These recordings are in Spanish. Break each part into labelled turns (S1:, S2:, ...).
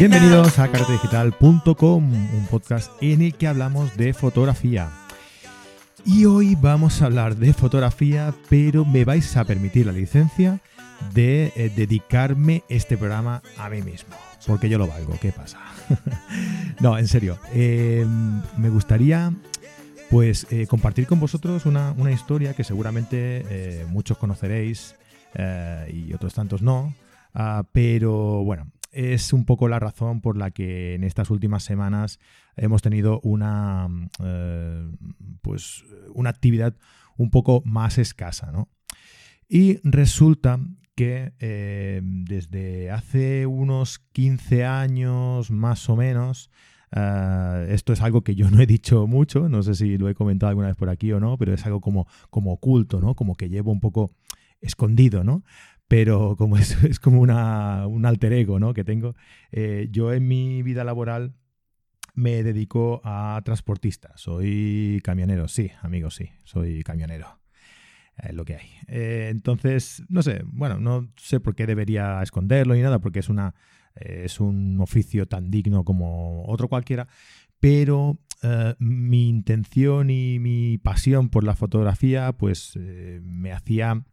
S1: Bienvenidos a carretedigital.com, un podcast en el que hablamos de fotografía. Y hoy vamos a hablar de fotografía, pero me vais a permitir la licencia de eh, dedicarme este programa a mí mismo. Porque yo lo valgo, ¿qué pasa? no, en serio. eh, me gustaría pues eh, compartir con vosotros una, historia que seguramente eh, muchos conoceréis y otros tantos no. Ah, pero bueno, es un poco la razón por la que en estas últimas semanas hemos tenido una eh, pues una actividad un poco más escasa, ¿no? Y resulta que eh, desde hace unos 15 años más o menos, eh, esto es algo que yo no he dicho mucho, no sé si lo he comentado alguna vez por aquí o no, pero es algo como, como oculto, ¿no? Como que llevo un poco escondido, ¿no? Pero como es, es como una, un alter ego, ¿no? Que tengo, eh, yo en mi vida laboral me dedico a transportista, soy camionero, sí, amigos, sí, soy camionero es lo que hay. Eh, entonces, no sé, bueno, no sé por qué debería esconderlo ni nada, porque es una eh, es un oficio tan digno como otro cualquiera, pero eh, mi intención y mi pasión por la fotografía, pues eh, me hacía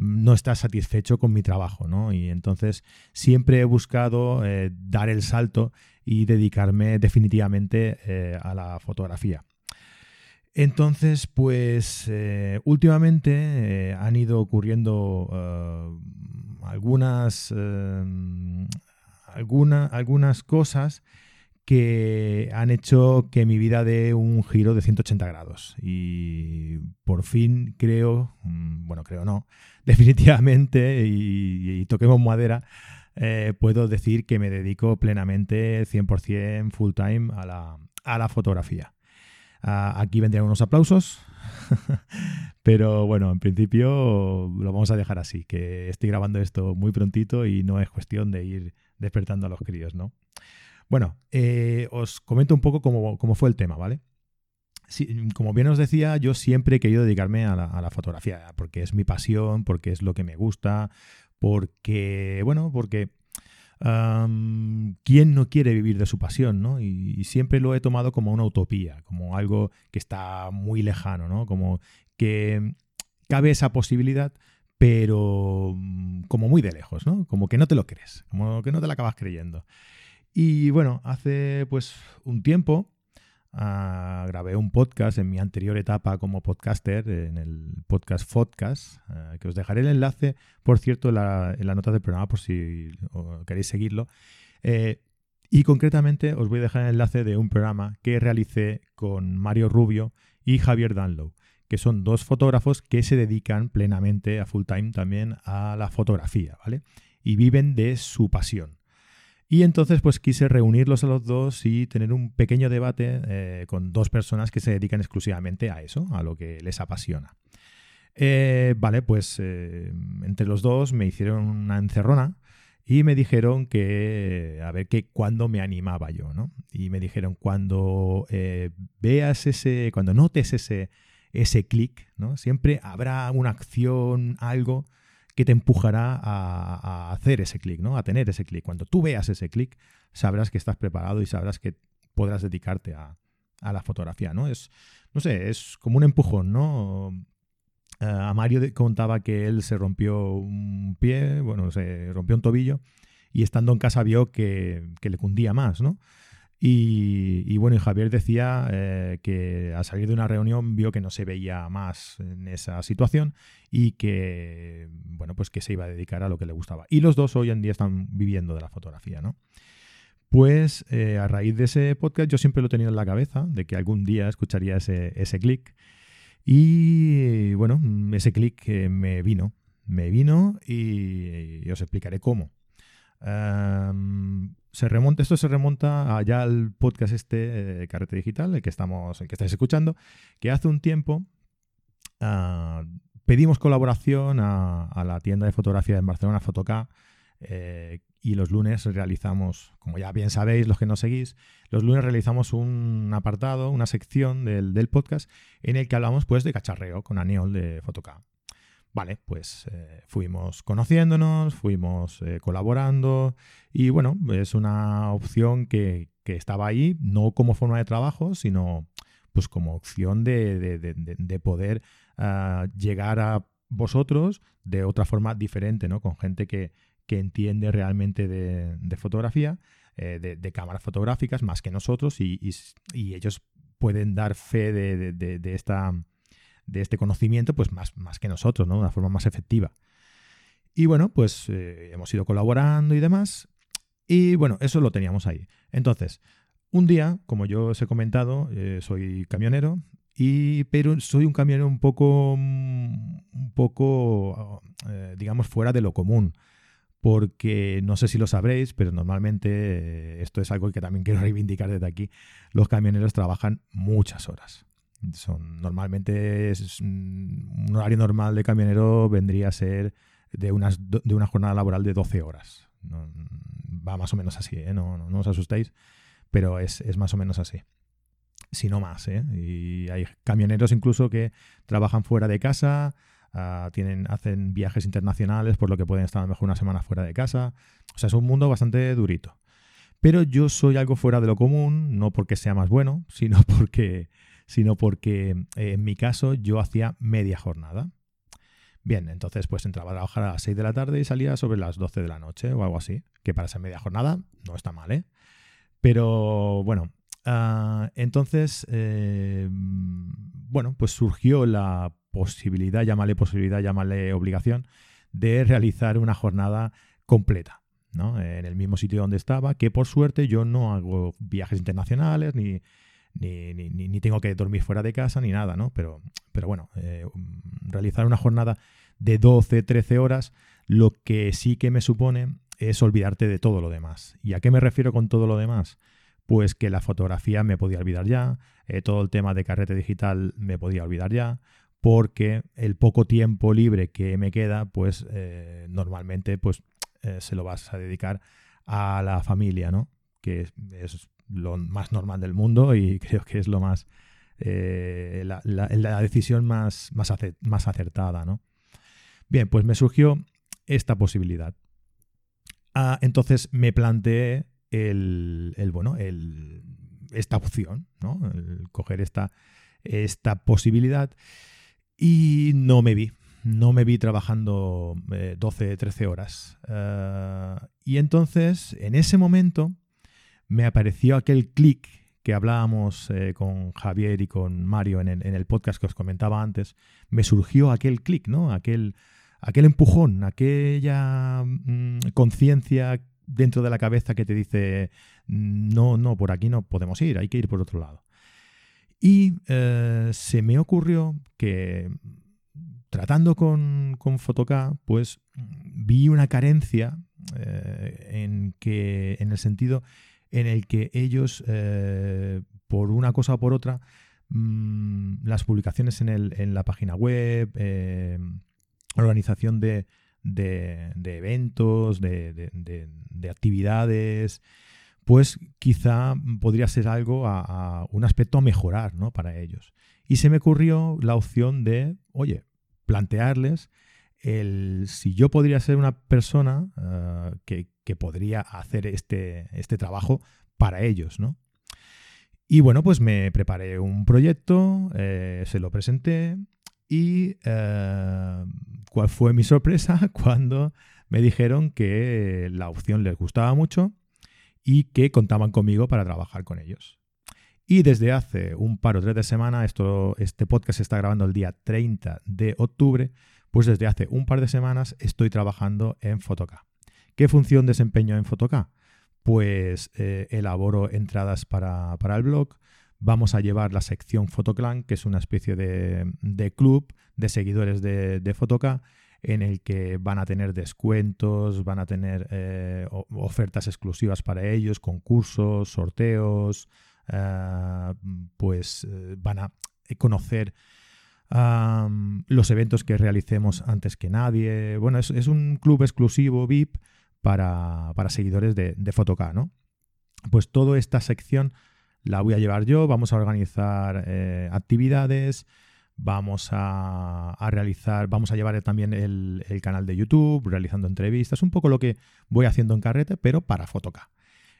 S1: no estar satisfecho con mi trabajo, ¿no? Y entonces siempre he buscado eh, dar el salto y dedicarme definitivamente eh, a la fotografía. Entonces, pues eh, últimamente han ido ocurriendo algunas, alguna- algunas cosas que han hecho que mi vida dé un giro de 180 grados. Y por fin creo, mm, bueno, creo no, definitivamente, y, y toquemos madera, eh, puedo decir que me dedico plenamente 100% full time a la, a la fotografía. Ah, aquí vendrían unos aplausos, pero bueno, en principio lo vamos a dejar así, que estoy grabando esto muy prontito y no es cuestión de ir despertando a los críos, ¿no? Bueno, eh, os comento un poco cómo, cómo fue el tema, ¿vale? Como bien os decía, yo siempre he querido dedicarme a la, fotografía, porque es mi pasión, porque es lo que me gusta, porque, bueno, porque Am, ¿Quién no quiere vivir de su pasión? ¿no? Y, y siempre lo he tomado como una utopía, como algo que está muy lejano, ¿no? como que cabe esa posibilidad, pero mm, como muy de lejos, ¿no? como que no te lo crees, como que no te la acabas creyendo. Y bueno, hace pues un tiempo ah, grabé un podcast en mi anterior etapa como podcaster, en el podcast Podcast, ah, que os dejaré el enlace, por cierto, en la, nota del programa por si queréis seguirlo. Eh, y concretamente os voy a dejar el enlace de un programa que realicé con Mario Rubio y Javier Danlow, que son dos fotógrafos que se dedican plenamente a full time también a la fotografía, ¿vale? Y viven de su pasión. Y entonces pues quise reunirlos a los dos y tener un pequeño debate eh, con dos personas que se dedican exclusivamente a eso, a lo que les apasiona. Eh, vale, pues eh, entre los dos me hicieron una encerrona y me dijeron que a ver que cuándo me animaba yo, ¿no? Y me dijeron cuando veas ese, cuando notes ese, ese clic, ¿no? Siempre habrá una acción, algo que te empujará a, hacer ese clic, ¿no? A tener ese clic. Cuando tú veas ese clic, sabrás que estás preparado y sabrás que podrás dedicarte a, la fotografía, ¿no? Es, no sé, es como un empujón, ¿no? Eh, a Mario contaba que él se rompió un pie, bueno, se rompió un tobillo y estando en casa vio que, que le cundía más, ¿no? Y, bueno, y Javier decía eh, que al salir de una reunión vio que no se veía más en esa situación y que, bueno, pues que se iba a dedicar a lo que le gustaba. Y los dos hoy en día están viviendo de la fotografía, ¿no? Pues eh, a raíz de ese podcast yo siempre lo he tenido en la cabeza, de que algún día escucharía ese, clic. Y bueno, ese clic eh, me vino, me vino y, os explicaré cómo. Am, se remonta, esto se remonta allá al podcast este, eh, Carrete Digital, el que estamos, el que estáis escuchando, que hace un tiempo ah, pedimos colaboración a, la tienda de fotografía en Barcelona, Fotoca, eh, y los lunes realizamos, como ya bien sabéis los que nos seguís, los lunes realizamos un apartado, una sección del, podcast en el que hablamos pues de cacharreo con Aneol de Fotoca. Vale, pues eh, fuimos conociéndonos, fuimos eh, colaborando y bueno, es una opción que, estaba ahí, no como forma de trabajo, sino pues como opción de, poder ah, llegar a vosotros de otra forma diferente, ¿no? Con gente que, entiende realmente de, fotografía, eh, de, cámaras fotográficas más que nosotros y, ellos pueden dar fe de, esta de este conocimiento, pues más, más que nosotros, ¿no? De una forma más efectiva. Y bueno, pues eh, hemos ido colaborando y demás. Y bueno, eso lo teníamos ahí. Entonces, un día, como yo os he comentado, eh, soy camionero, y, pero soy un camionero un poco, un poco eh, digamos, fuera de lo común. Porque no sé si lo sabréis, pero normalmente esto es algo que también quiero reivindicar desde aquí. Los camioneros trabajan muchas horas. Son, normalmente es, un horario normal de camionero vendría a ser de, unas, de una jornada laboral de 12 horas. va más o menos así, ¿eh? no, no, os asustéis, pero es, más o menos así. Si no más, ¿eh? Y hay camioneros incluso que trabajan fuera de casa, ah, tienen, hacen viajes internacionales, por lo que pueden estar a lo mejor una semana fuera de casa. O sea, es un mundo bastante durito. Pero yo soy algo fuera de lo común, no porque sea más bueno, sino porque sino porque eh, en mi caso yo hacía media jornada. Bien, entonces pues entraba a trabajar a las 6 de la tarde y salía sobre las 12 de la noche o algo así, que para esa media jornada no está mal, ¿eh? Pero bueno, ah, entonces, eh, bueno, pues surgió la posibilidad, llámale posibilidad, llámale obligación, de realizar una jornada completa, ¿no? En el mismo sitio donde estaba, que por suerte yo no hago viajes internacionales ni ni, ni, tengo que dormir fuera de casa ni nada, ¿no? Pero, pero bueno, eh, realizar una jornada de 12, 13 horas, lo que sí que me supone es olvidarte de todo lo demás. ¿Y a qué me refiero con todo lo demás? Pues que la fotografía me podía olvidar ya, eh, todo el tema de carrete digital me podía olvidar ya, porque el poco tiempo libre que me queda, pues eh, normalmente pues, se lo vas a dedicar a la familia, ¿no? Que es lo más normal del mundo y creo que es lo más eh, la, decisión más, más, acertada, ¿no? Bien, pues me surgió esta posibilidad. Ah, entonces me planteé el, bueno, el, esta opción, ¿no? Coger esta, esta posibilidad y no me vi. No me vi trabajando 12, eh, 13 horas. Ah, y entonces, en ese momento, me apareció aquel clic que hablábamos eh, con Javier y con Mario en el, podcast que os comentaba antes, me surgió aquel clic, ¿no? Aquel, aquel empujón, aquella mm, conciencia dentro de la cabeza que te dice, no, no, por aquí no podemos ir, hay que ir por otro lado. Y eh, se me ocurrió que tratando con, con pues vi una carencia eh, en que, en el sentido en el que ellos, eh, por una cosa o por otra, mm, las publicaciones en, el, en, la página web, eh, organización de, eventos, de, actividades, pues quizá podría ser algo a, un aspecto a mejorar ¿no? para ellos. Y se me ocurrió la opción de, oye, plantearles el si yo podría ser una persona eh, que, podría hacer este, este trabajo para ellos, ¿no? Y bueno, pues me preparé un proyecto, eh, se lo presenté y eh, cuál fue mi sorpresa cuando me dijeron que la opción les gustaba mucho y que contaban conmigo para trabajar con ellos. Y desde hace un par o tres de semanas, esto, este podcast se está grabando el día 30 de octubre, pues desde hace un par de semanas estoy trabajando en Fotoca. ¿Qué función desempeño en Fotoca? Pues eh, elaboro entradas para, el blog, vamos a llevar la sección Fotoclan, que es una especie de, club de seguidores de, de Fotoca, en el que van a tener descuentos, van a tener eh, ofertas exclusivas para ellos, concursos, sorteos, eh, pues van a conocer los eventos que realicemos antes que nadie. Bueno, es, un club exclusivo VIP para, seguidores de, de ¿no? Pues toda esta sección la voy a llevar yo, vamos a organizar eh, actividades, vamos a, realizar, vamos a llevar también el, el, canal de YouTube, realizando entrevistas, un poco lo que voy haciendo en carrete, pero para Fotoca.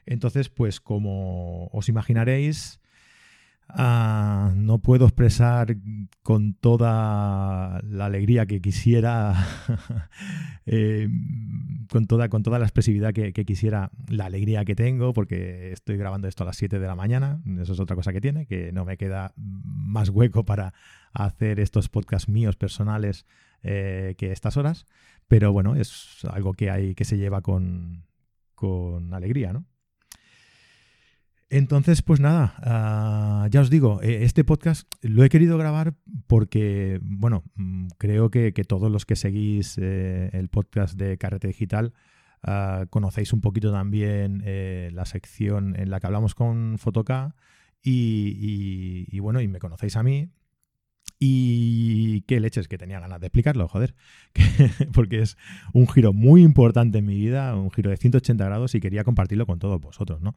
S1: Entonces, pues como os imaginaréis, Ah, no puedo expresar con toda la alegría que quisiera, eh, con, toda, con toda la expresividad que, quisiera, la alegría que tengo, porque estoy grabando esto a las 7 de la mañana, eso es otra cosa que tiene, que no me queda más hueco para hacer estos podcasts míos personales eh, que estas horas, pero bueno, es algo que hay que se lleva con, con alegría, ¿no? Entonces, pues nada, ah, ya os digo, eh, este podcast lo he querido grabar porque, bueno, mm, creo que, todos los que seguís eh, el podcast de Carrete Digital ah, conocéis un poquito también eh, la sección en la que hablamos con Fotoca y, bueno, y me conocéis a mí. Y qué leches que tenía ganas de explicarlo, joder. porque es un giro muy importante en mi vida, un giro de 180 grados y quería compartirlo con todos vosotros, ¿no?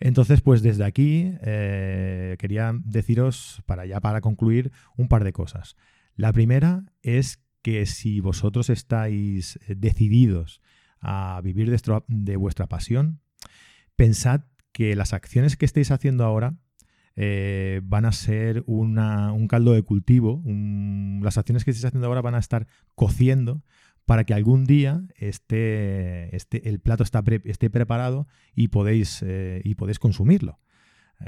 S1: Entonces, pues desde aquí eh, quería deciros, para ya para concluir, un par de cosas. La primera es que si vosotros estáis eh, decididos a vivir de, vuestra pasión, pensad que las acciones que estáis haciendo ahora eh, van a ser un caldo de cultivo, las acciones que estáis haciendo ahora van a estar cociendo para que algún día esté, el plato esté preparado y podéis, eh, y podéis consumirlo.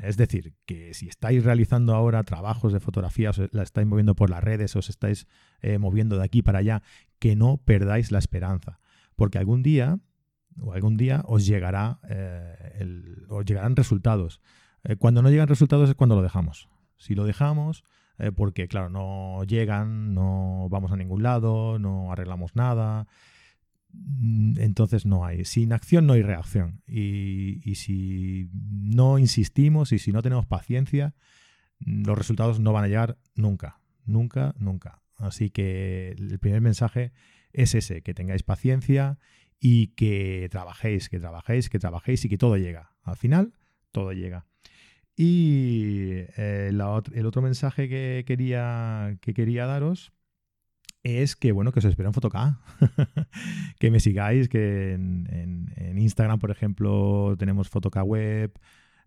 S1: Es decir, que si estáis realizando ahora trabajos de fotografía, os la estáis moviendo por las redes, os estáis eh, moviendo de aquí para allá, que no perdáis la esperanza. Porque algún día, o algún día, os, llegará, eh, os llegarán resultados. cuando no llegan resultados es cuando lo dejamos. Si lo dejamos, eh, porque claro, no llegan, no vamos a ningún lado, no arreglamos nada. Mm, entonces no hay. Sin acción no hay reacción. Y, si no insistimos y si no tenemos paciencia, los resultados no van a llegar nunca. Nunca, nunca. Así que el primer mensaje es ese, que tengáis paciencia y que trabajéis, que trabajéis, que trabajéis y que todo llega. Al final, todo llega. Y eh, el otro mensaje que quería, que quería daros es que, bueno, que os espero en Fotoca. que me sigáis, que en, Instagram, por ejemplo, tenemos Fotoca Web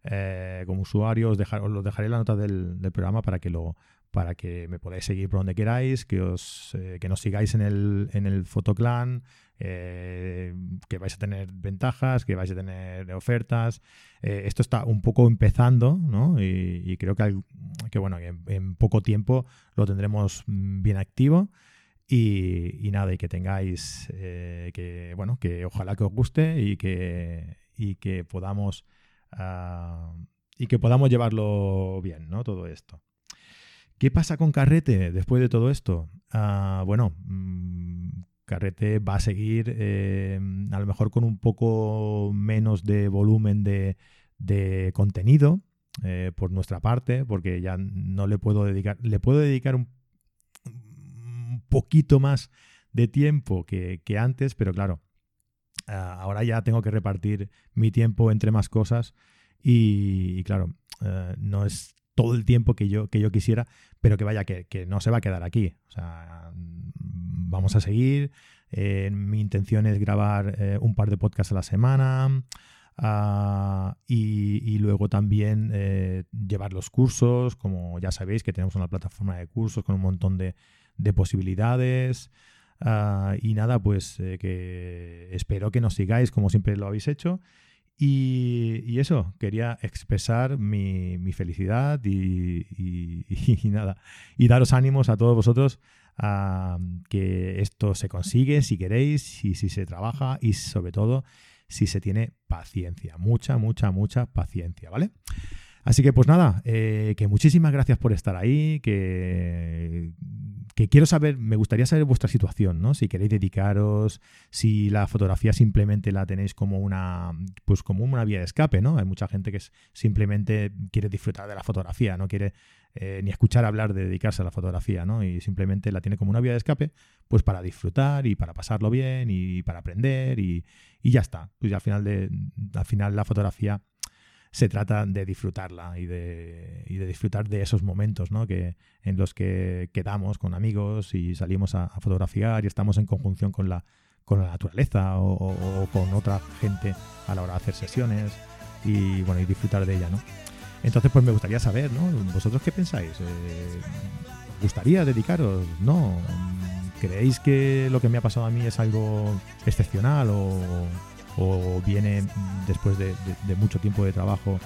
S1: eh, como usuario. Os, os dejaré la nota del, del, programa para que lo para que me podáis seguir por donde queráis, que os eh, que nos sigáis en el, en el Fotoclan, eh, que vais a tener ventajas, que vais a tener ofertas. Eh, esto está un poco empezando, ¿no? Y, creo que, que bueno, en, poco tiempo lo tendremos mm, bien activo. Y, nada, y que tengáis, que bueno, que ojalá que os guste y que, y que podamos ah, y que podamos llevarlo bien, ¿no? Todo esto. ¿Qué pasa con Carrete después de todo esto? Ah, bueno, mm, Carrete va a seguir eh, a lo mejor con un poco menos de volumen de, contenido eh, por nuestra parte, porque ya no le puedo dedicar, le puedo dedicar un, poquito más de tiempo que, antes, pero claro, ah, ahora ya tengo que repartir mi tiempo entre más cosas y, claro, eh, no es todo el tiempo que yo, que yo quisiera, pero que vaya, que, no se va a quedar aquí. O sea, vamos a seguir. Eh, mi intención es grabar eh, un par de podcasts a la semana. Ah, y, luego también eh, llevar los cursos, como ya sabéis que tenemos una plataforma de cursos con un montón de, posibilidades. Ah, y nada, pues que espero que nos sigáis como siempre lo habéis hecho y, eso, quería expresar mi, felicidad y, nada, y daros ánimos a todos vosotros que esto se consigue si queréis y si se trabaja y sobre todo si se tiene paciencia, mucha, mucha, mucha paciencia, ¿vale? Así que pues nada, eh, que muchísimas gracias por estar ahí, que quiero saber, me gustaría saber vuestra situación, ¿no? Si queréis dedicaros, si la fotografía simplemente la tenéis como una, pues como una vía de escape, ¿no? Hay mucha gente que simplemente quiere disfrutar de la fotografía, no quiere eh, ni escuchar hablar de dedicarse a la fotografía, ¿no? Y simplemente la tiene como una vía de escape, pues para disfrutar y para pasarlo bien y para aprender y, y ya está. Pues al final de, al final la fotografía se trata de disfrutarla y de, y de disfrutar de esos momentos ¿no? que, en los que quedamos con amigos y salimos a, fotografiar y estamos en conjunción con la, con la naturaleza o, con otra gente a la hora de hacer sesiones y bueno y disfrutar de ella, ¿no? Entonces pues me gustaría saber, ¿no? ¿Vosotros qué pensáis? Eh, ¿Gustaría dedicaros? ¿No? ¿Creéis que lo que me ha pasado a mí es algo excepcional o, o viene después de, mucho tiempo de trabajo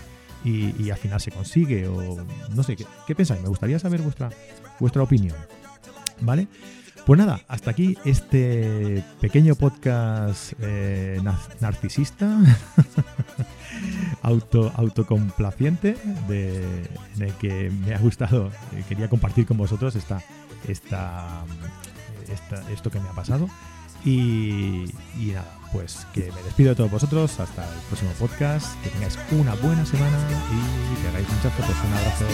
S1: y, al final se consigue o no sé, ¿qué, pensáis? Me gustaría saber vuestra, vuestra opinión. ¿Vale? Pues nada, hasta aquí este pequeño podcast eh, narcisista, auto, autocomplaciente, de, en el que me ha gustado, eh, quería compartir con vosotros esta, esta, esto que me ha pasado. Y, nada, pues que me despido de todos vosotros. Hasta el próximo podcast. Que tengáis una buena semana y que hagáis muchas fotos. Un abrazo.